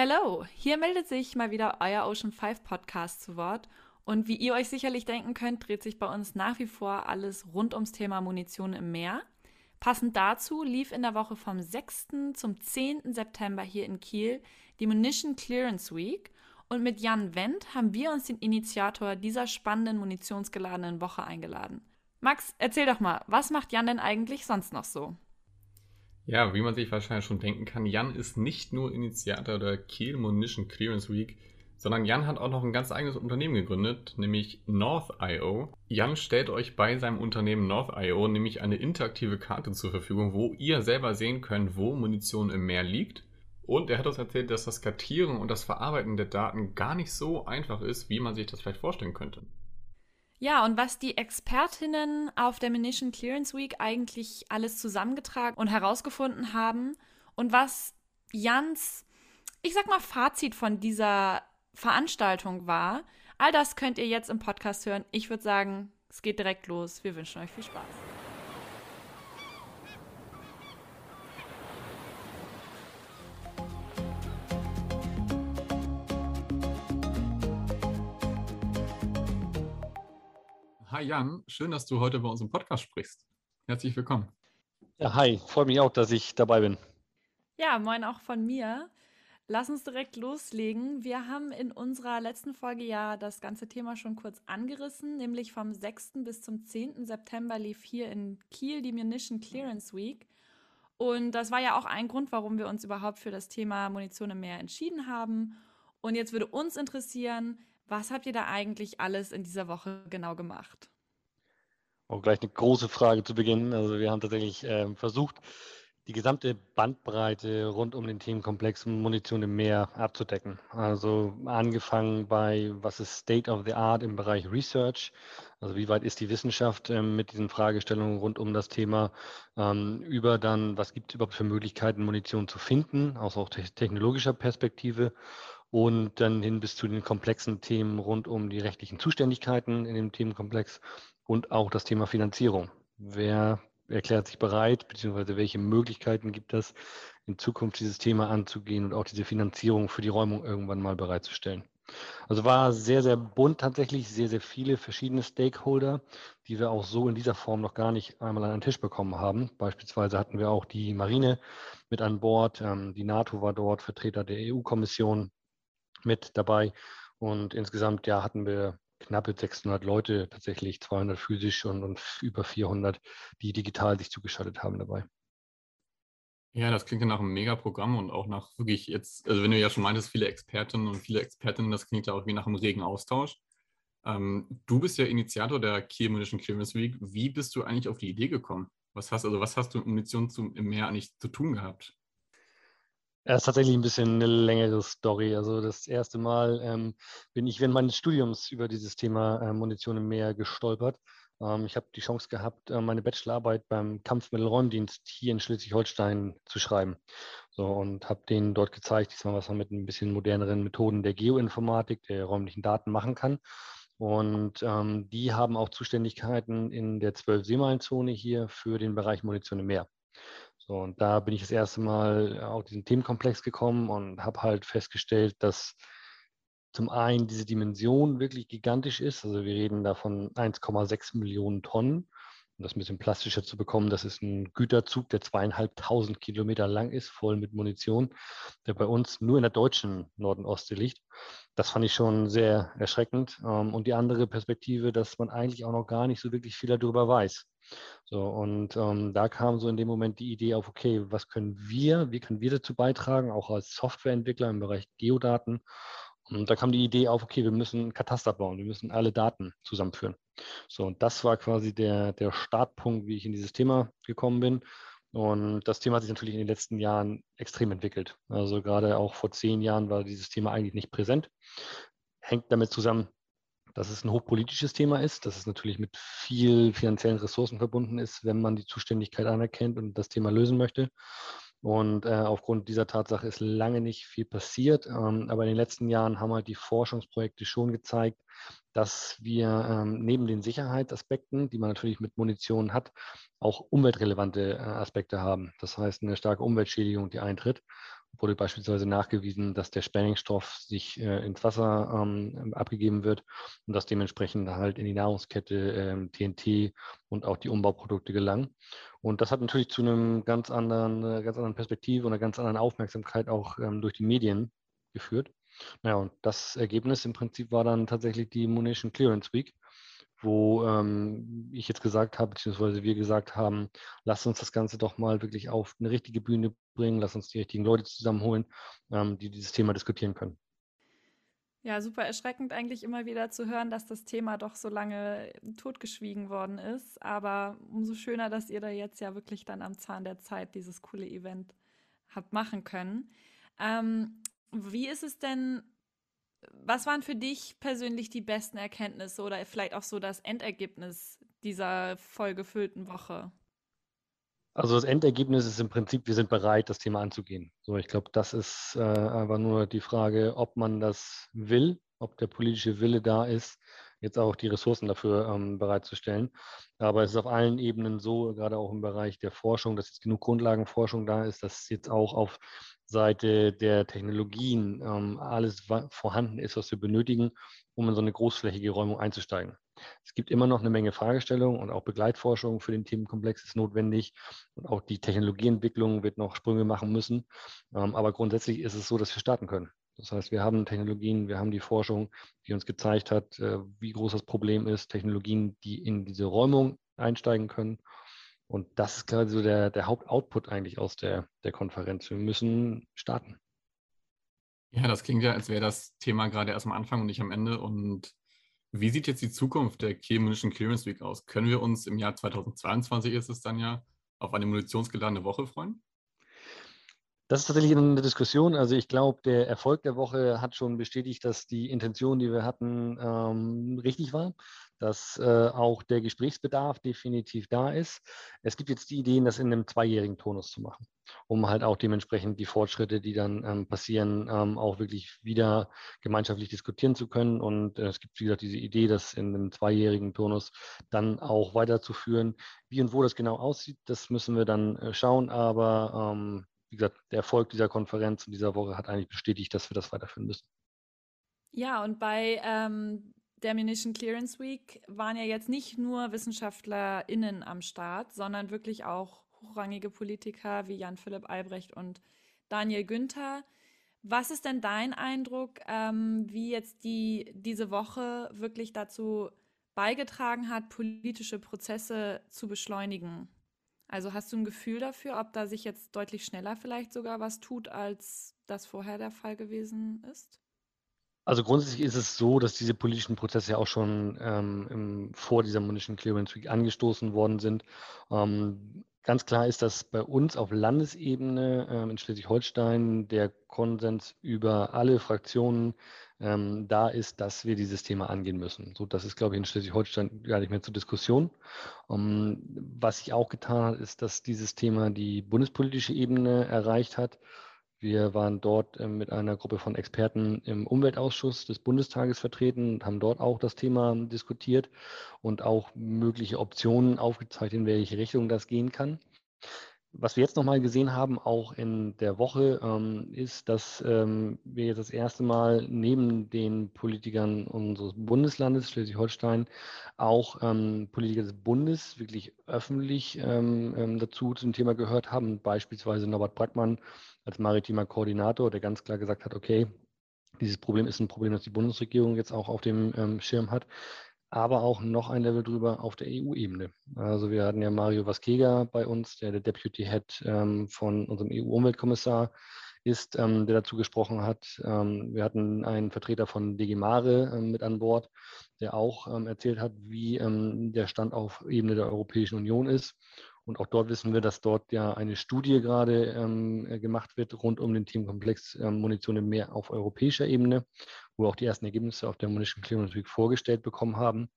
Hello, hier meldet sich mal wieder euer Ocean 5 Podcast zu Wort. Und wie ihr euch sicherlich denken könnt, dreht sich bei uns nach wie vor alles rund ums Thema Munition im Meer. Passend dazu lief in der Woche vom 6. zum 10. September hier in Kiel die Munition Clearance Week. Und mit Jan Wendt haben wir uns den Initiator dieser spannenden munitionsgeladenen Woche eingeladen. Max, erzähl doch mal, was macht Jan denn eigentlich sonst noch so? Ja, wie man sich wahrscheinlich schon denken kann, Jan ist nicht nur Initiator der Kiel Munition Clearance Week, sondern Jan hat auch noch ein ganz eigenes Unternehmen gegründet, nämlich North.io. Jan stellt euch bei seinem Unternehmen North.io nämlich eine interaktive Karte zur Verfügung, wo ihr selber sehen könnt, wo Munition im Meer liegt. Und er hat uns erzählt, dass das Kartieren und das Verarbeiten der Daten gar nicht so einfach ist, wie man sich das vielleicht vorstellen könnte. Ja, und was die Expertinnen auf der Munition Clearance Week eigentlich alles zusammengetragen und herausgefunden haben und was Jans, ich sag mal, Fazit von dieser Veranstaltung war, all das könnt ihr jetzt im Podcast hören. Ich würde sagen, es geht direkt los. Wir wünschen euch viel Spaß. Hi Jan, schön, dass du heute bei uns im Podcast sprichst. Herzlich willkommen. Ja, hi, freue mich auch, dass ich dabei bin. Ja, moin auch von mir. Lass uns direkt loslegen. Wir haben in unserer letzten Folge ja das ganze Thema schon kurz angerissen, nämlich vom 6. bis zum 10. September lief hier in Kiel die Munition Clearance Week. Und das war ja auch ein Grund, warum wir uns überhaupt für das Thema Munition im Meer entschieden haben. Und jetzt würde uns interessieren, was habt ihr da eigentlich alles in dieser Woche genau gemacht? Auch gleich eine große Frage zu Beginn. Also wir haben tatsächlich äh, versucht, die gesamte Bandbreite rund um den Themenkomplex Munition im Meer abzudecken. Also angefangen bei, was ist State of the Art im Bereich Research, also wie weit ist die Wissenschaft ähm, mit diesen Fragestellungen rund um das Thema, ähm, über dann, was gibt es überhaupt für Möglichkeiten, Munition zu finden, aus auch technologischer Perspektive und dann hin bis zu den komplexen Themen rund um die rechtlichen Zuständigkeiten in dem Themenkomplex und auch das Thema Finanzierung. Wer erklärt sich bereit, beziehungsweise welche Möglichkeiten gibt es, in Zukunft dieses Thema anzugehen und auch diese Finanzierung für die Räumung irgendwann mal bereitzustellen? Also war sehr, sehr bunt tatsächlich, sehr, sehr viele verschiedene Stakeholder, die wir auch so in dieser Form noch gar nicht einmal an den Tisch bekommen haben. Beispielsweise hatten wir auch die Marine mit an Bord, ähm, die NATO war dort, Vertreter der EU-Kommission, mit dabei. Und insgesamt ja, hatten wir knappe 600 Leute, tatsächlich 200 physisch und, und über 400, die digital sich zugeschaltet haben dabei. Ja, das klingt ja nach einem Megaprogramm und auch nach wirklich jetzt, also wenn du ja schon meintest, viele Expertinnen und viele Expertinnen, das klingt ja auch wie nach einem regen Austausch. Ähm, du bist ja Initiator der Kiel Munition Clearance Week. Wie bist du eigentlich auf die Idee gekommen? Was hast, also was hast du mit Munition zum, im Meer eigentlich zu tun gehabt? Ja, ist tatsächlich ein bisschen eine längere Story. Also das erste Mal ähm, bin ich während meines Studiums über dieses Thema äh, Munition im Meer gestolpert. Ähm, ich habe die Chance gehabt, äh, meine Bachelorarbeit beim Kampfmittelräumdienst hier in Schleswig-Holstein zu schreiben. So und habe denen dort gezeigt, diesmal, was man mit ein bisschen moderneren Methoden der Geoinformatik, der räumlichen Daten machen kann. Und ähm, die haben auch Zuständigkeiten in der 12-Seemeilenzone hier für den Bereich Munition im Meer. So, und da bin ich das erste Mal auf diesen Themenkomplex gekommen und habe halt festgestellt, dass zum einen diese Dimension wirklich gigantisch ist. Also wir reden da von 1,6 Millionen Tonnen. Um das ein bisschen plastischer zu bekommen, das ist ein Güterzug, der zweieinhalbtausend Kilometer lang ist, voll mit Munition, der bei uns nur in der deutschen Nord- und Ostsee liegt. Das fand ich schon sehr erschreckend. Ähm, und die andere Perspektive, dass man eigentlich auch noch gar nicht so wirklich viel darüber weiß. So, und ähm, da kam so in dem Moment die Idee auf, okay, was können wir, wie können wir dazu beitragen, auch als Softwareentwickler im Bereich Geodaten. Und da kam die Idee auf, okay, wir müssen ein Kataster bauen, wir müssen alle Daten zusammenführen. So, und das war quasi der, der Startpunkt, wie ich in dieses Thema gekommen bin. Und das Thema hat sich natürlich in den letzten Jahren extrem entwickelt. Also gerade auch vor zehn Jahren war dieses Thema eigentlich nicht präsent. Hängt damit zusammen, dass es ein hochpolitisches Thema ist, dass es natürlich mit viel finanziellen Ressourcen verbunden ist, wenn man die Zuständigkeit anerkennt und das Thema lösen möchte. Und äh, aufgrund dieser Tatsache ist lange nicht viel passiert. Ähm, aber in den letzten Jahren haben halt die Forschungsprojekte schon gezeigt, dass wir ähm, neben den Sicherheitsaspekten, die man natürlich mit Munition hat, auch umweltrelevante äh, Aspekte haben. Das heißt, eine starke Umweltschädigung, die eintritt. wurde beispielsweise nachgewiesen, dass der Sprengstoff sich äh, ins Wasser ähm, abgegeben wird und dass dementsprechend halt in die Nahrungskette ähm, TNT und auch die Umbauprodukte gelangen. Und das hat natürlich zu einem ganz anderen, äh, ganz anderen Perspektive und einer ganz anderen Aufmerksamkeit auch ähm, durch die Medien geführt. Naja, und das Ergebnis im Prinzip war dann tatsächlich die Munition Clearance Week, wo ähm, ich jetzt gesagt habe, beziehungsweise wir gesagt haben, lasst uns das Ganze doch mal wirklich auf eine richtige Bühne bringen, lasst uns die richtigen Leute zusammenholen, ähm, die dieses Thema diskutieren können. Ja, super erschreckend eigentlich immer wieder zu hören, dass das Thema doch so lange totgeschwiegen worden ist. Aber umso schöner, dass ihr da jetzt ja wirklich dann am Zahn der Zeit dieses coole Event habt machen können. Ähm, wie ist es denn was waren für dich persönlich die besten Erkenntnisse oder vielleicht auch so das Endergebnis dieser vollgefüllten Woche? Also das Endergebnis ist im Prinzip, wir sind bereit, das Thema anzugehen. So, ich glaube, das ist äh, einfach nur die Frage, ob man das will, ob der politische Wille da ist, jetzt auch die Ressourcen dafür ähm, bereitzustellen. Aber es ist auf allen Ebenen so, gerade auch im Bereich der Forschung, dass jetzt genug Grundlagenforschung da ist, dass jetzt auch auf Seite der Technologien ähm, alles vorhanden ist, was wir benötigen, um in so eine großflächige Räumung einzusteigen. Es gibt immer noch eine Menge Fragestellungen und auch Begleitforschung für den Themenkomplex ist notwendig und auch die Technologieentwicklung wird noch Sprünge machen müssen. Ähm, aber grundsätzlich ist es so, dass wir starten können. Das heißt, wir haben Technologien, wir haben die Forschung, die uns gezeigt hat, äh, wie groß das Problem ist, Technologien, die in diese Räumung einsteigen können und das ist gerade so der, der Hauptoutput eigentlich aus der, der Konferenz. Wir müssen starten. Ja, das klingt ja, als wäre das Thema gerade erst am Anfang und nicht am Ende. Und wie sieht jetzt die Zukunft der Munition Clearance Week aus? Können wir uns im Jahr 2022 ist es dann ja auf eine munitionsgeladene Woche freuen? Das ist tatsächlich eine Diskussion. Also ich glaube, der Erfolg der Woche hat schon bestätigt, dass die Intention, die wir hatten, ähm, richtig war, dass äh, auch der Gesprächsbedarf definitiv da ist. Es gibt jetzt die Ideen, das in einem zweijährigen Tonus zu machen, um halt auch dementsprechend die Fortschritte, die dann ähm, passieren, ähm, auch wirklich wieder gemeinschaftlich diskutieren zu können. Und äh, es gibt, wie gesagt, diese Idee, das in einem zweijährigen Tonus dann auch weiterzuführen. Wie und wo das genau aussieht, das müssen wir dann äh, schauen. Aber ähm, wie gesagt, der Erfolg dieser Konferenz und dieser Woche hat eigentlich bestätigt, dass wir das weiterführen müssen. Ja, und bei ähm, der Munition Clearance Week waren ja jetzt nicht nur WissenschaftlerInnen am Start, sondern wirklich auch hochrangige Politiker wie Jan-Philipp Albrecht und Daniel Günther. Was ist denn dein Eindruck, ähm, wie jetzt die, diese Woche wirklich dazu beigetragen hat, politische Prozesse zu beschleunigen? Also hast du ein Gefühl dafür, ob da sich jetzt deutlich schneller vielleicht sogar was tut, als das vorher der Fall gewesen ist? Also grundsätzlich ist es so, dass diese politischen Prozesse ja auch schon ähm, im, vor dieser Munition Clearance Week angestoßen worden sind. Ähm, ganz klar ist, dass bei uns auf Landesebene ähm, in Schleswig-Holstein der Konsens über alle Fraktionen ähm, da ist, dass wir dieses Thema angehen müssen. So, das ist, glaube ich, in Schleswig-Holstein gar nicht mehr zur Diskussion. Um, ähm, was sich auch getan hat, ist, dass dieses Thema die bundespolitische Ebene erreicht hat. Wir waren dort äh, mit einer Gruppe von Experten im Umweltausschuss des Bundestages vertreten und haben dort auch das Thema diskutiert und auch mögliche Optionen aufgezeigt, in welche Richtung das gehen kann. Was wir jetzt nochmal gesehen haben, auch in der Woche, ähm, ist, dass ähm, wir jetzt das erste Mal neben den Politikern unseres Bundeslandes Schleswig-Holstein auch ähm, Politiker des Bundes wirklich öffentlich ähm, ähm, dazu zum Thema gehört haben. Beispielsweise Norbert Brackmann als maritimer Koordinator, der ganz klar gesagt hat, okay, dieses Problem ist ein Problem, das die Bundesregierung jetzt auch auf dem ähm, Schirm hat aber auch noch ein Level drüber auf der EU-Ebene. Also wir hatten ja Mario Vaskega bei uns, der der Deputy Head ähm, von unserem EU-Umweltkommissar ist, ähm, der dazu gesprochen hat. Ähm, wir hatten einen Vertreter von DG Mare ähm, mit an Bord, der auch ähm, erzählt hat, wie ähm, der Stand auf Ebene der Europäischen Union ist. Und auch dort wissen wir, dass dort ja eine Studie gerade gemacht wird rund um den Themenkomplex Munition im Meer auf europäischer Ebene, wo wir auch die ersten Ergebnisse auf der Munition Clearance Week vorgestellt bekommen haben.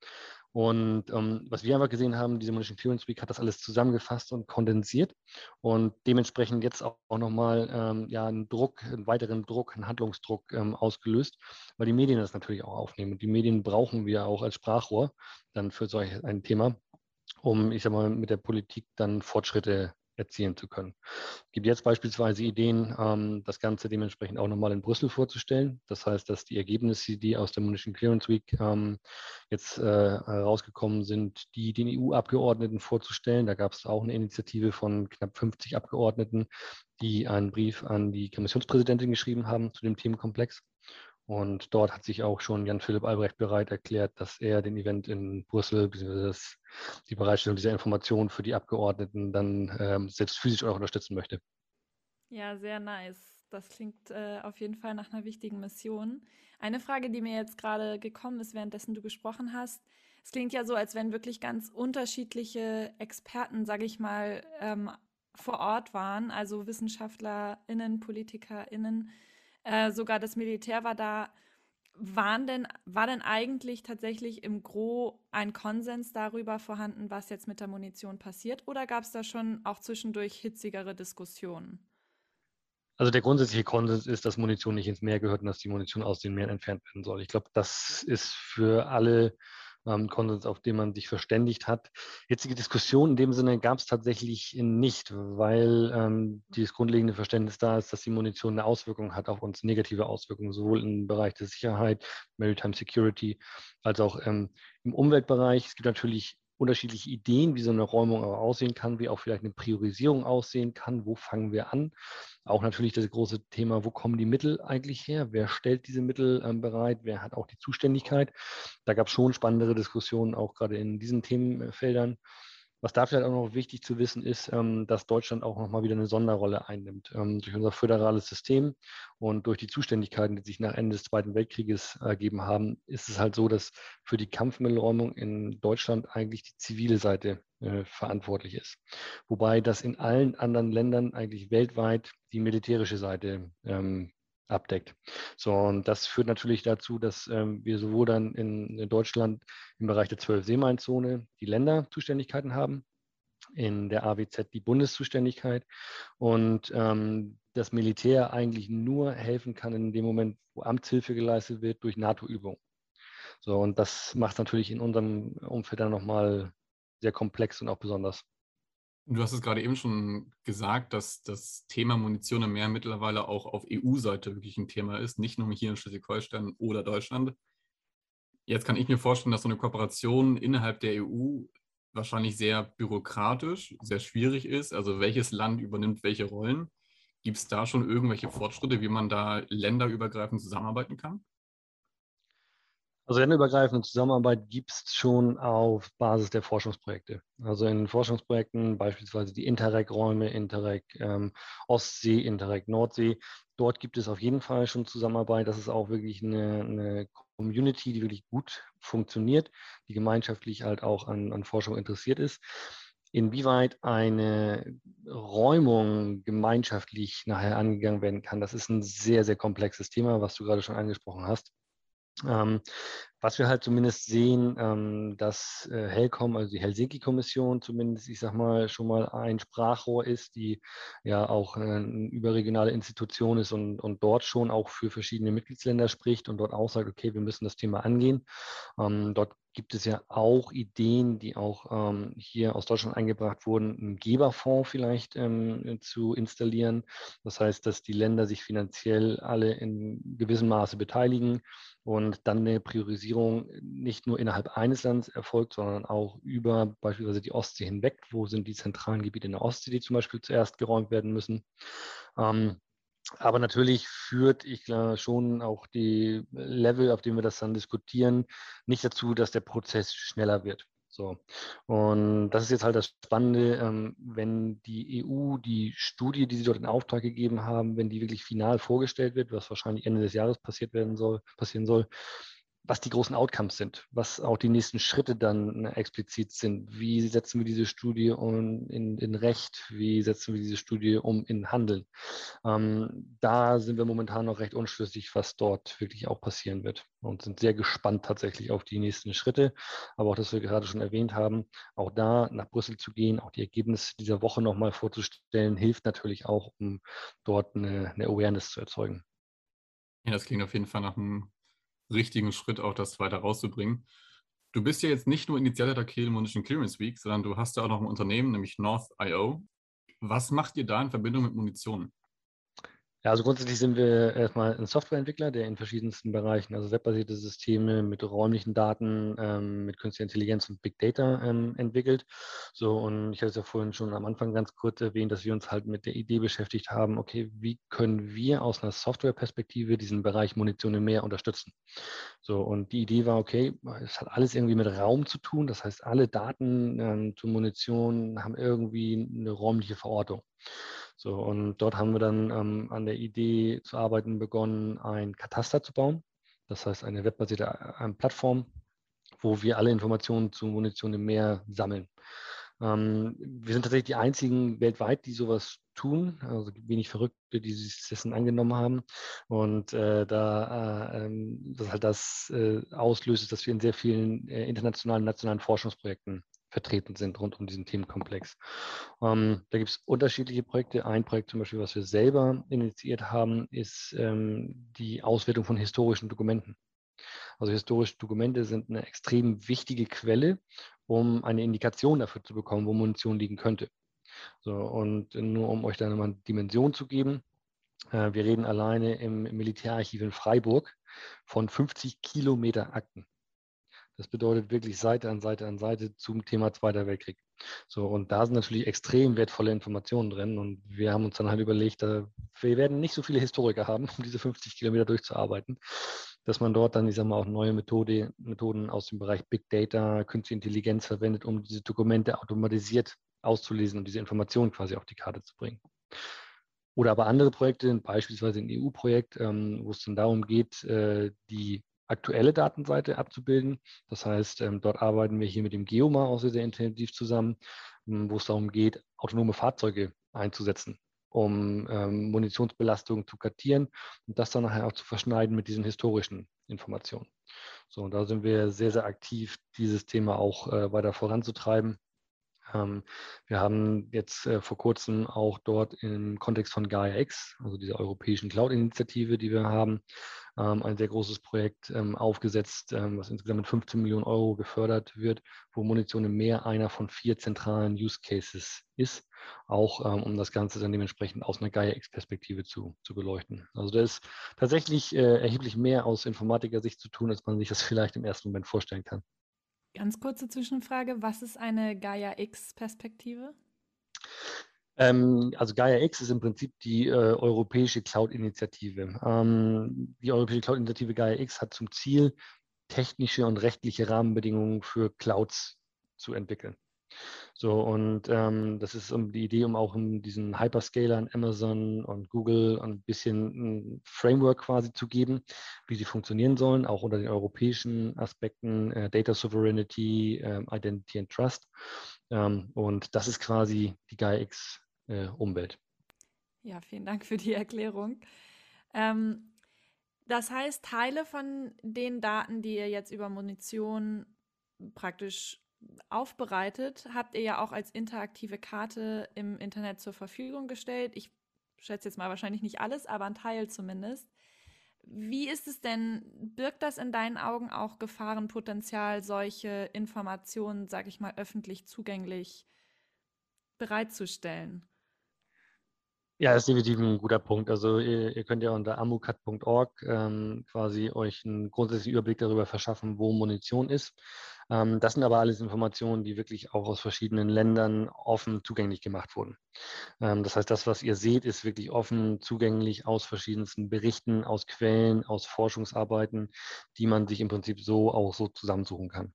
Und ähm, was wir einfach gesehen haben, diese Munition Clearance Week hat das alles zusammengefasst und kondensiert und dementsprechend jetzt auch, auch nochmal ähm, ja, einen Druck, einen weiteren Druck, einen Handlungsdruck ähm, ausgelöst, weil die Medien das natürlich auch aufnehmen. Und die Medien brauchen wir auch als Sprachrohr dann für solch ein Thema um, ich sag mal, mit der Politik dann Fortschritte erzielen zu können. Es gibt jetzt beispielsweise Ideen, ähm, das Ganze dementsprechend auch nochmal in Brüssel vorzustellen. Das heißt, dass die Ergebnisse, die aus der Munition Clearance Week ähm, jetzt äh, rausgekommen sind, die den EU-Abgeordneten vorzustellen. Da gab es auch eine Initiative von knapp 50 Abgeordneten, die einen Brief an die Kommissionspräsidentin geschrieben haben zu dem Themenkomplex. Und dort hat sich auch schon Jan-Philipp Albrecht bereit erklärt, dass er den Event in Brüssel, beziehungsweise die Bereitstellung dieser Informationen für die Abgeordneten dann ähm, selbst physisch auch unterstützen möchte. Ja, sehr nice. Das klingt äh, auf jeden Fall nach einer wichtigen Mission. Eine Frage, die mir jetzt gerade gekommen ist, währenddessen du gesprochen hast. Es klingt ja so, als wenn wirklich ganz unterschiedliche Experten, sage ich mal, ähm, vor Ort waren, also WissenschaftlerInnen, PolitikerInnen äh, sogar das Militär war da. Waren denn, war denn eigentlich tatsächlich im Gro ein Konsens darüber vorhanden, was jetzt mit der Munition passiert? Oder gab es da schon auch zwischendurch hitzigere Diskussionen? Also der grundsätzliche Konsens ist, dass Munition nicht ins Meer gehört und dass die Munition aus den Meeren entfernt werden soll. Ich glaube, das ist für alle ähm, Konsens, auf den man sich verständigt hat. Jetzige Diskussion in dem Sinne gab es tatsächlich nicht, weil ähm, dieses grundlegende Verständnis da ist, dass die Munition eine Auswirkung hat auf uns, negative Auswirkungen, sowohl im Bereich der Sicherheit, Maritime Security, als auch ähm, im Umweltbereich. Es gibt natürlich unterschiedliche Ideen, wie so eine Räumung aber aussehen kann, wie auch vielleicht eine Priorisierung aussehen kann. Wo fangen wir an? Auch natürlich das große Thema, wo kommen die Mittel eigentlich her? Wer stellt diese Mittel ähm, bereit? Wer hat auch die Zuständigkeit? Da gab es schon spannendere Diskussionen, auch gerade in diesen Themenfeldern. Was da vielleicht auch noch wichtig zu wissen ist, ähm, dass Deutschland auch nochmal wieder eine Sonderrolle einnimmt. Ähm, durch unser föderales System und durch die Zuständigkeiten, die sich nach Ende des Zweiten Weltkrieges ergeben haben, ist es halt so, dass für die Kampfmittelräumung in Deutschland eigentlich die zivile Seite äh, verantwortlich ist. Wobei das in allen anderen Ländern eigentlich weltweit die militärische Seite ähm, abdeckt. So, und das führt natürlich dazu, dass ähm, wir sowohl dann in, in Deutschland im Bereich der 12-Seemeilen-Zone die Länderzuständigkeiten haben, in der AWZ die Bundeszuständigkeit und ähm, das Militär eigentlich nur helfen kann in dem Moment, wo Amtshilfe geleistet wird durch NATO-Übungen. So, und das macht natürlich in unserem Umfeld dann nochmal sehr komplex und auch besonders. Du hast es gerade eben schon gesagt, dass das Thema Munition im Meer mittlerweile auch auf EU-Seite wirklich ein Thema ist, nicht nur hier in Schleswig-Holstein oder Deutschland. Jetzt kann ich mir vorstellen, dass so eine Kooperation innerhalb der EU wahrscheinlich sehr bürokratisch, sehr schwierig ist. Also welches Land übernimmt welche Rollen? Gibt es da schon irgendwelche Fortschritte, wie man da länderübergreifend zusammenarbeiten kann? Also länderübergreifende Zusammenarbeit gibt es schon auf Basis der Forschungsprojekte. Also in Forschungsprojekten beispielsweise die Interreg-Räume, Interreg ähm, Ostsee, Interreg Nordsee. Dort gibt es auf jeden Fall schon Zusammenarbeit. Das ist auch wirklich eine, eine Community, die wirklich gut funktioniert, die gemeinschaftlich halt auch an, an Forschung interessiert ist. Inwieweit eine Räumung gemeinschaftlich nachher angegangen werden kann, das ist ein sehr, sehr komplexes Thema, was du gerade schon angesprochen hast. Ähm, was wir halt zumindest sehen, ähm, dass äh, HELCOM, also die Helsinki-Kommission zumindest, ich sag mal, schon mal ein Sprachrohr ist, die ja auch äh, eine überregionale Institution ist und, und dort schon auch für verschiedene Mitgliedsländer spricht und dort auch sagt, okay, wir müssen das Thema angehen. Ähm, dort gibt es ja auch Ideen, die auch ähm, hier aus Deutschland eingebracht wurden, einen Geberfonds vielleicht ähm, zu installieren. Das heißt, dass die Länder sich finanziell alle in gewissem Maße beteiligen und dann eine Priorisierung nicht nur innerhalb eines Landes erfolgt, sondern auch über beispielsweise die Ostsee hinweg. Wo sind die zentralen Gebiete in der Ostsee, die zum Beispiel zuerst geräumt werden müssen? Ähm, aber natürlich führt, ich glaube, schon auch die Level, auf dem wir das dann diskutieren, nicht dazu, dass der Prozess schneller wird. So. Und das ist jetzt halt das Spannende, ähm, wenn die EU die Studie, die sie dort in Auftrag gegeben haben, wenn die wirklich final vorgestellt wird, was wahrscheinlich Ende des Jahres passiert werden soll, passieren soll, was die großen Outcomes sind, was auch die nächsten Schritte dann äh, explizit sind. Wie setzen wir diese Studie um in, in Recht? Wie setzen wir diese Studie um in Handeln? Ähm, da sind wir momentan noch recht unschlüssig, was dort wirklich auch passieren wird und sind sehr gespannt tatsächlich auf die nächsten Schritte. Aber auch das wir gerade schon erwähnt haben, auch da nach Brüssel zu gehen, auch die Ergebnisse dieser Woche nochmal vorzustellen, hilft natürlich auch, um dort eine, eine Awareness zu erzeugen. Ja, das klingt auf jeden Fall nach einem richtigen Schritt, auch das weiter rauszubringen. Du bist ja jetzt nicht nur Initiator der Kiel Munition Clearance Week, sondern du hast ja auch noch ein Unternehmen, nämlich North.io. Was macht ihr da in Verbindung mit Munition? Ja, also grundsätzlich sind wir erstmal ein Softwareentwickler, der in verschiedensten Bereichen, also webbasierte Systeme mit räumlichen Daten, ähm, mit künstlicher Intelligenz und Big Data ähm, entwickelt. So, und ich hatte es ja vorhin schon am Anfang ganz kurz erwähnt, dass wir uns halt mit der Idee beschäftigt haben, okay, wie können wir aus einer Softwareperspektive diesen Bereich Munition im Meer unterstützen? So, und die Idee war, okay, es hat alles irgendwie mit Raum zu tun. Das heißt, alle Daten ähm, zur Munition haben irgendwie eine räumliche Verortung. So, und dort haben wir dann ähm, an der Idee zu arbeiten begonnen, ein Kataster zu bauen. Das heißt, eine webbasierte äh, Plattform, wo wir alle Informationen zu Munition im Meer sammeln. Ähm, wir sind tatsächlich die einzigen weltweit, die sowas tun, also wenig Verrückte, die sich dessen angenommen haben. Und äh, da äh, ähm, das halt das äh, auslöst, dass wir in sehr vielen äh, internationalen, nationalen Forschungsprojekten vertreten sind rund um diesen Themenkomplex. Ähm, da gibt es unterschiedliche Projekte. Ein Projekt zum Beispiel, was wir selber initiiert haben, ist ähm, die Auswertung von historischen Dokumenten. Also historische Dokumente sind eine extrem wichtige Quelle, um eine Indikation dafür zu bekommen, wo Munition liegen könnte. So, und nur um euch da nochmal eine Dimension zu geben, äh, wir reden alleine im Militärarchiv in Freiburg von 50 Kilometer Akten. Das bedeutet wirklich Seite an Seite an Seite zum Thema Zweiter Weltkrieg. So, und da sind natürlich extrem wertvolle Informationen drin. Und wir haben uns dann halt überlegt, wir werden nicht so viele Historiker haben, um diese 50 Kilometer durchzuarbeiten, dass man dort dann, ich sag mal, auch neue Methode, Methoden aus dem Bereich Big Data, Künstliche Intelligenz verwendet, um diese Dokumente automatisiert auszulesen und diese Informationen quasi auf die Karte zu bringen. Oder aber andere Projekte, beispielsweise ein EU-Projekt, ähm, wo es dann darum geht, äh, die aktuelle Datenseite abzubilden. Das heißt, ähm, dort arbeiten wir hier mit dem Geomar auch sehr, sehr intensiv zusammen, ähm, wo es darum geht, autonome Fahrzeuge einzusetzen, um ähm, Munitionsbelastungen zu kartieren und das dann nachher auch zu verschneiden mit diesen historischen Informationen. So, und da sind wir sehr, sehr aktiv, dieses Thema auch äh, weiter voranzutreiben. Ähm, wir haben jetzt äh, vor kurzem auch dort im Kontext von Gaia X, also dieser europäischen Cloud-Initiative, die wir haben, ähm, ein sehr großes Projekt ähm, aufgesetzt, was insgesamt mit 15 Millionen Euro gefördert wird, wo Munition im Meer einer von vier zentralen Use Cases ist, auch um das Ganze dann dementsprechend aus einer Gaia X-Perspektive zu, zu beleuchten. Also da ist tatsächlich äh, erheblich mehr aus Informatiker-Sicht zu tun, als man sich das vielleicht im ersten Moment vorstellen kann. Ganz kurze Zwischenfrage, was ist eine Gaia X-Perspektive? Ähm, also Gaia X ist im Prinzip die äh, europäische Cloud-Initiative. Ähm, die europäische Cloud-Initiative Gaia X hat zum Ziel, technische und rechtliche Rahmenbedingungen für Clouds zu entwickeln. So, und ähm, das ist um die Idee, um auch in diesen Hyperscalern, Amazon und Google ein bisschen ein Framework quasi zu geben, wie sie funktionieren sollen, auch unter den europäischen Aspekten, äh, Data Sovereignty, äh, Identity and Trust. Ähm, und das ist quasi die GaiaX-Umwelt. Äh, ja, vielen Dank für die Erklärung. Ähm, das heißt, Teile von den Daten, die ihr jetzt über Munition praktisch aufbereitet, habt ihr ja auch als interaktive Karte im Internet zur Verfügung gestellt. Ich schätze jetzt mal wahrscheinlich nicht alles, aber ein Teil zumindest. Wie ist es denn, birgt das in deinen Augen auch Gefahrenpotenzial, solche Informationen, sage ich mal, öffentlich zugänglich bereitzustellen? Ja, das ist definitiv ein guter Punkt. Also ihr, ihr könnt ja unter amucat.org ähm, quasi euch einen grundsätzlichen Überblick darüber verschaffen, wo Munition ist. Ähm, das sind aber alles Informationen, die wirklich auch aus verschiedenen Ländern offen zugänglich gemacht wurden. Ähm, das heißt, das, was ihr seht, ist wirklich offen zugänglich aus verschiedensten Berichten, aus Quellen, aus Forschungsarbeiten, die man sich im Prinzip so auch so zusammensuchen kann.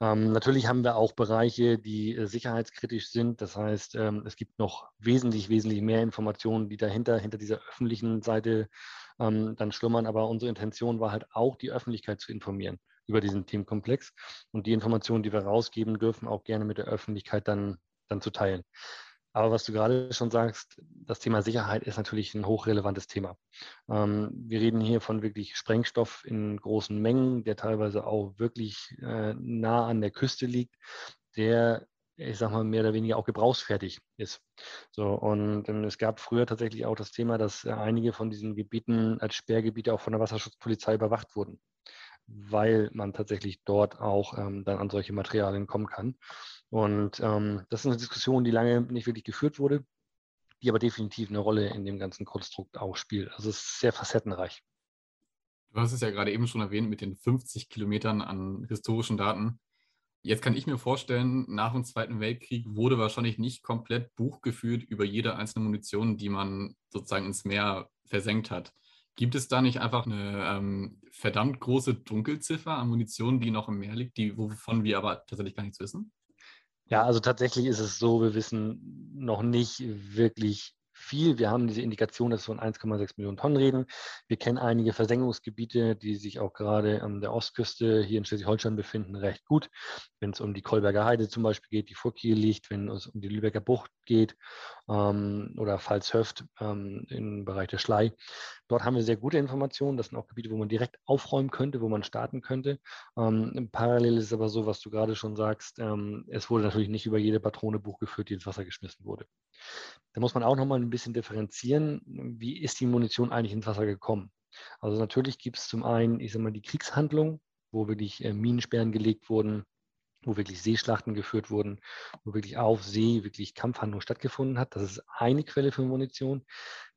Ähm, natürlich haben wir auch Bereiche, die äh, sicherheitskritisch sind. Das heißt, es gibt noch wesentlich, wesentlich mehr Informationen, die dahinter, hinter dieser öffentlichen Seite dann schlummern. Aber unsere Intention war halt auch, die Öffentlichkeit zu informieren über diesen Themenkomplex und die Informationen, die wir rausgeben dürfen, auch gerne mit der Öffentlichkeit dann, dann zu teilen. Aber was du gerade schon sagst, das Thema Sicherheit ist natürlich ein hochrelevantes Thema. Ähm, wir reden hier von wirklich Sprengstoff in großen Mengen, der teilweise auch wirklich äh, nah an der Küste liegt, der ich sag mal, mehr oder weniger auch gebrauchsfertig ist. So, und ähm, es gab früher tatsächlich auch das Thema, dass äh, einige von diesen Gebieten als Sperrgebiete auch von der Wasserschutzpolizei überwacht wurden weil man tatsächlich dort auch ähm, dann an solche Materialien kommen kann. Und ähm, das ist eine Diskussion, die lange nicht wirklich geführt wurde. die aber definitiv eine Rolle in dem ganzen Konstrukt auch spielt. Also es ist sehr facettenreich. Du hast es ja gerade eben schon erwähnt mit den 50 Kilometern an historischen Daten. Jetzt kann ich mir vorstellen, nach dem Zweiten Weltkrieg wurde wahrscheinlich nicht komplett Buch geführt über jede einzelne Munition, die man sozusagen ins Meer versenkt hat. Gibt es da nicht einfach eine ähm, verdammt große Dunkelziffer an Munition, die noch im Meer liegt, die, wovon wir aber tatsächlich gar nichts wissen? Ja, also tatsächlich ist es so, wir wissen noch nicht wirklich viel. Wir haben diese Indikation, dass wir von 1,6 Millionen Tonnen reden. Wir kennen einige Versenkungsgebiete, die sich auch gerade an der Ostküste hier in Schleswig-Holstein befinden, recht gut. Wenn es um die Kolberger Heide zum Beispiel geht, die vor Kiel liegt, wenn es um die Lübecker Bucht geht ähm, oder Pfalzhöft ähm, im Bereich der Schlei. Dort haben wir sehr gute Informationen. Das sind auch Gebiete, wo man direkt aufräumen könnte, wo man starten könnte. Ähm, parallel ist aber so, was du gerade schon sagst, ähm, es wurde natürlich nicht über jede Patrone Buch geführt, die ins Wasser geschmissen wurde. Da muss man auch nochmal ein bisschen differenzieren, wie ist die Munition eigentlich ins Wasser gekommen. Also natürlich gibt es zum einen, ich sag mal, die Kriegshandlung, wo wirklich äh, Minensperren gelegt wurden, wo wirklich Seeschlachten geführt wurden, wo wirklich auf See wirklich Kampfhandlung stattgefunden hat. Das ist eine Quelle für Munition.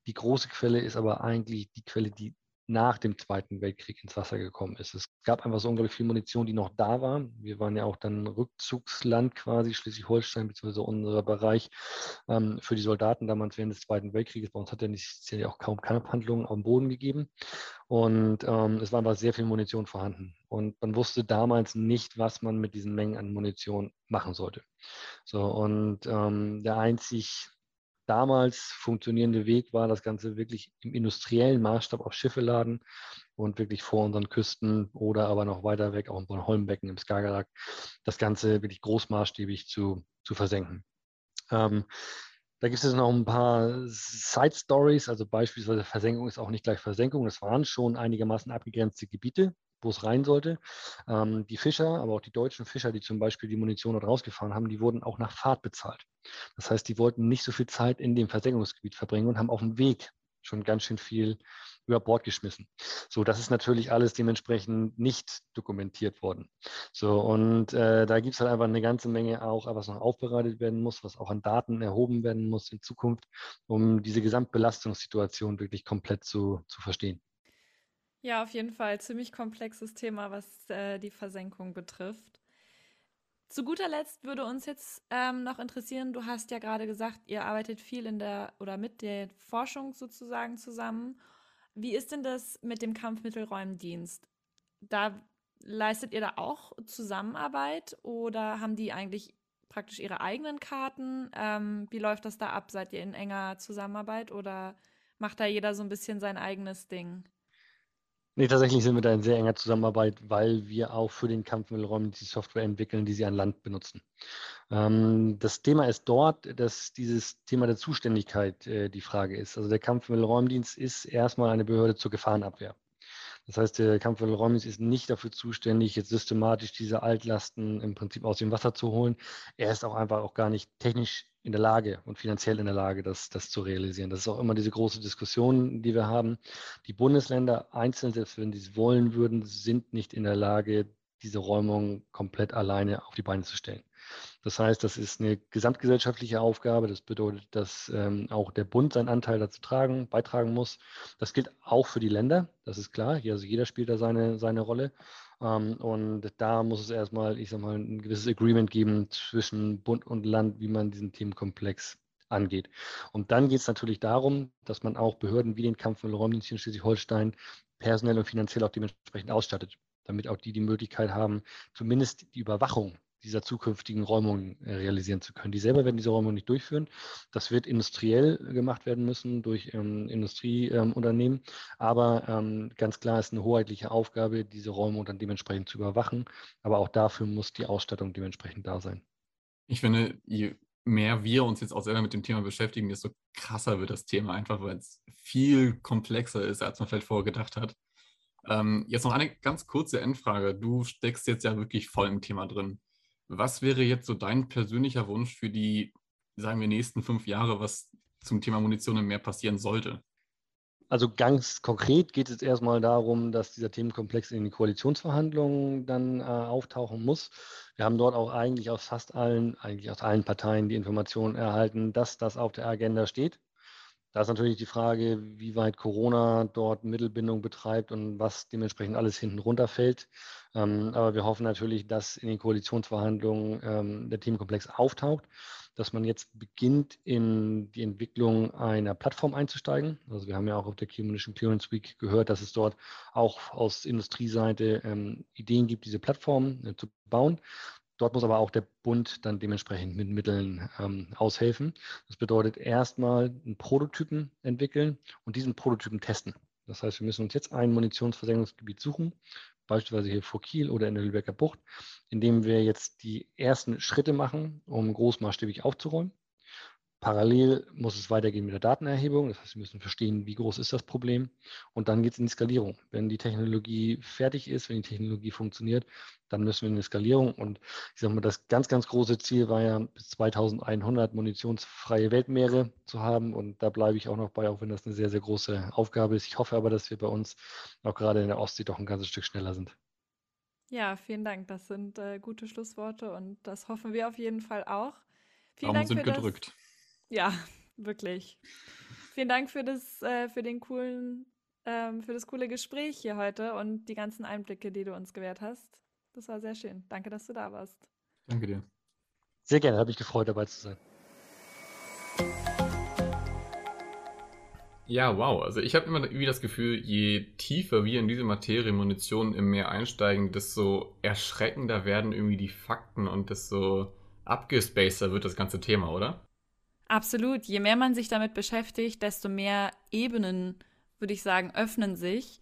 Die große Quelle ist aber eigentlich die Quelle, die nach dem Zweiten Weltkrieg ins Wasser gekommen ist. Es gab einfach so unglaublich viel Munition, die noch da war. Wir waren ja auch dann Rückzugsland quasi, Schleswig-Holstein, beziehungsweise unser Bereich ähm, für die Soldaten damals während des Zweiten Weltkrieges. Bei uns hat ja, nicht, ja auch kaum Kampfhandlungen am Boden gegeben. Und ähm, es war aber sehr viel Munition vorhanden. Und man wusste damals nicht, was man mit diesen Mengen an Munition machen sollte. So, und ähm, der einzig damals funktionierende Weg war, das Ganze wirklich im industriellen Maßstab auf Schiffe laden und wirklich vor unseren Küsten oder aber noch weiter weg, auch im Bornholmbecken, im Skagerrak, das Ganze wirklich großmaßstäbig zu, zu versenken. Ähm, da gibt es noch ein paar Side Stories, also beispielsweise Versenkung ist auch nicht gleich Versenkung. Das waren schon einigermaßen abgegrenzte Gebiete, wo es rein sollte. Ähm, die Fischer, aber auch die deutschen Fischer, die zum Beispiel die Munition dort rausgefahren haben, die wurden auch nach Fahrt bezahlt. Das heißt, die wollten nicht so viel Zeit in dem Versenkungsgebiet verbringen und haben auf dem Weg schon ganz schön viel über Bord geschmissen. So, das ist natürlich alles dementsprechend nicht dokumentiert worden. So, und äh, da gibt es halt einfach eine ganze Menge auch, was noch aufbereitet werden muss, was auch an Daten erhoben werden muss in Zukunft, um diese Gesamtbelastungssituation wirklich komplett zu, zu verstehen. Ja, auf jeden Fall ziemlich komplexes Thema, was äh, die Versenkung betrifft. Zu guter Letzt würde uns jetzt ähm, noch interessieren, du hast ja gerade gesagt, ihr arbeitet viel in der oder mit der Forschung sozusagen zusammen. Wie ist denn das mit dem Kampfmittelräumdienst? Da leistet ihr da auch Zusammenarbeit oder haben die eigentlich praktisch ihre eigenen Karten? Ähm, wie läuft das da ab? Seid ihr in enger Zusammenarbeit oder macht da jeder so ein bisschen sein eigenes Ding? Nee, tatsächlich sind wir da in sehr enger Zusammenarbeit, weil wir auch für den Kampfmittelräum die Software entwickeln, die sie an Land benutzen. Ähm, das Thema ist dort, dass dieses Thema der Zuständigkeit äh, die Frage ist. Also der Kampfmittelräumdienst ist erstmal eine Behörde zur Gefahrenabwehr. Das heißt, der Kampfmittelräumdienst ist nicht dafür zuständig, jetzt systematisch diese Altlasten im Prinzip aus dem Wasser zu holen. Er ist auch einfach auch gar nicht technisch in der Lage und finanziell in der Lage, das, das zu realisieren. Das ist auch immer diese große Diskussion, die wir haben. Die Bundesländer einzeln, selbst wenn sie es wollen würden, sind nicht in der Lage, diese Räumung komplett alleine auf die Beine zu stellen. Das heißt, das ist eine gesamtgesellschaftliche Aufgabe. Das bedeutet, dass ähm, auch der Bund seinen Anteil dazu tragen, beitragen muss. Das gilt auch für die Länder, das ist klar. Also jeder spielt da seine, seine Rolle. Ähm, und da muss es erstmal, ich sag mal, ein gewisses Agreement geben zwischen Bund und Land, wie man diesen Themenkomplex angeht. Und dann geht es natürlich darum, dass man auch Behörden wie den Kampfmittelräumdienst in Schleswig-Holstein personell und finanziell auch dementsprechend ausstattet, damit auch die die Möglichkeit haben, zumindest die Überwachung dieser zukünftigen Räumung äh, realisieren zu können. Die selber werden diese Räumung nicht durchführen. Das wird industriell gemacht werden müssen durch ähm, Industrieunternehmen. Ähm, Aber ähm, ganz klar ist eine hoheitliche Aufgabe, diese Räumung dann dementsprechend zu überwachen. Aber auch dafür muss die Ausstattung dementsprechend da sein. Ich finde, je mehr wir uns jetzt auch selber mit dem Thema beschäftigen, desto krasser wird das Thema einfach, weil es viel komplexer ist, als man vielleicht vorher gedacht hat. Ähm, jetzt noch eine ganz kurze Endfrage. Du steckst jetzt ja wirklich voll im Thema drin. Was wäre jetzt so dein persönlicher Wunsch für die, sagen wir, nächsten fünf Jahre, was zum Thema Munition im Meer passieren sollte? Also ganz konkret geht es erstmal darum, dass dieser Themenkomplex in den Koalitionsverhandlungen dann äh, auftauchen muss. Wir haben dort auch eigentlich aus fast allen, eigentlich aus allen Parteien die Information erhalten, dass das auf der Agenda steht. Da ist natürlich die Frage, wie weit Corona dort Mittelbindung betreibt und was dementsprechend alles hinten runterfällt. Ähm, aber wir hoffen natürlich, dass in den Koalitionsverhandlungen ähm, der Themenkomplex auftaucht, dass man jetzt beginnt, in die Entwicklung einer Plattform einzusteigen. Also wir haben ja auch auf der Communication Clearance Week gehört, dass es dort auch aus Industrieseite ähm, Ideen gibt, diese Plattform äh, zu bauen. Dort muss aber auch der Bund dann dementsprechend mit Mitteln ähm, aushelfen. Das bedeutet erstmal einen Prototypen entwickeln und diesen Prototypen testen. Das heißt, wir müssen uns jetzt ein Munitionsversenkungsgebiet suchen, beispielsweise hier vor Kiel oder in der Lübecker Bucht, indem wir jetzt die ersten Schritte machen, um großmaßstäbig aufzuräumen. Parallel muss es weitergehen mit der Datenerhebung. Das heißt, wir müssen verstehen, wie groß ist das Problem. Und dann geht es in die Skalierung. Wenn die Technologie fertig ist, wenn die Technologie funktioniert, dann müssen wir in die Skalierung. Und ich sage mal, das ganz, ganz große Ziel war ja, bis 2100 munitionsfreie Weltmeere zu haben. Und da bleibe ich auch noch bei, auch wenn das eine sehr, sehr große Aufgabe ist. Ich hoffe aber, dass wir bei uns auch gerade in der Ostsee doch ein ganzes Stück schneller sind. Ja, vielen Dank. Das sind äh, gute Schlussworte und das hoffen wir auf jeden Fall auch. Vielen Daumen Dank sind für gedrückt. Das ja, wirklich. Vielen Dank für das, äh, für den coolen, ähm, für das coole Gespräch hier heute und die ganzen Einblicke, die du uns gewährt hast. Das war sehr schön. Danke, dass du da warst. Danke dir. Sehr gerne, habe mich gefreut, dabei zu sein. Ja, wow. Also ich habe immer irgendwie das Gefühl, je tiefer wir in diese Materie Munition im Meer einsteigen, desto erschreckender werden irgendwie die Fakten und desto abgespaceter wird das ganze Thema, oder? Absolut. Je mehr man sich damit beschäftigt, desto mehr Ebenen, würde ich sagen, öffnen sich.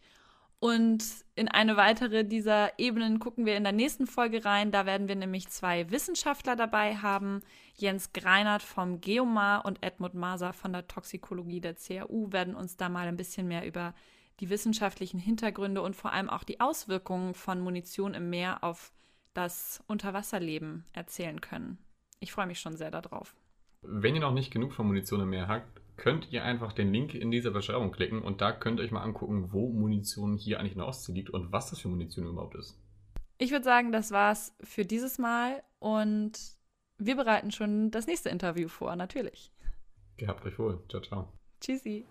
Und in eine weitere dieser Ebenen gucken wir in der nächsten Folge rein. Da werden wir nämlich zwei Wissenschaftler dabei haben. Jens Greinert vom Geomar und Edmund Maser von der Toxikologie der CAU werden uns da mal ein bisschen mehr über die wissenschaftlichen Hintergründe und vor allem auch die Auswirkungen von Munition im Meer auf das Unterwasserleben erzählen können. Ich freue mich schon sehr darauf. Wenn ihr noch nicht genug von Munition mehr habt, könnt ihr einfach den Link in dieser Beschreibung klicken und da könnt ihr euch mal angucken, wo Munition hier eigentlich in der Ostsee liegt und was das für Munition überhaupt ist. Ich würde sagen, das war's für dieses Mal und wir bereiten schon das nächste Interview vor, natürlich. Gehabt euch wohl. Ciao, ciao. Tschüssi.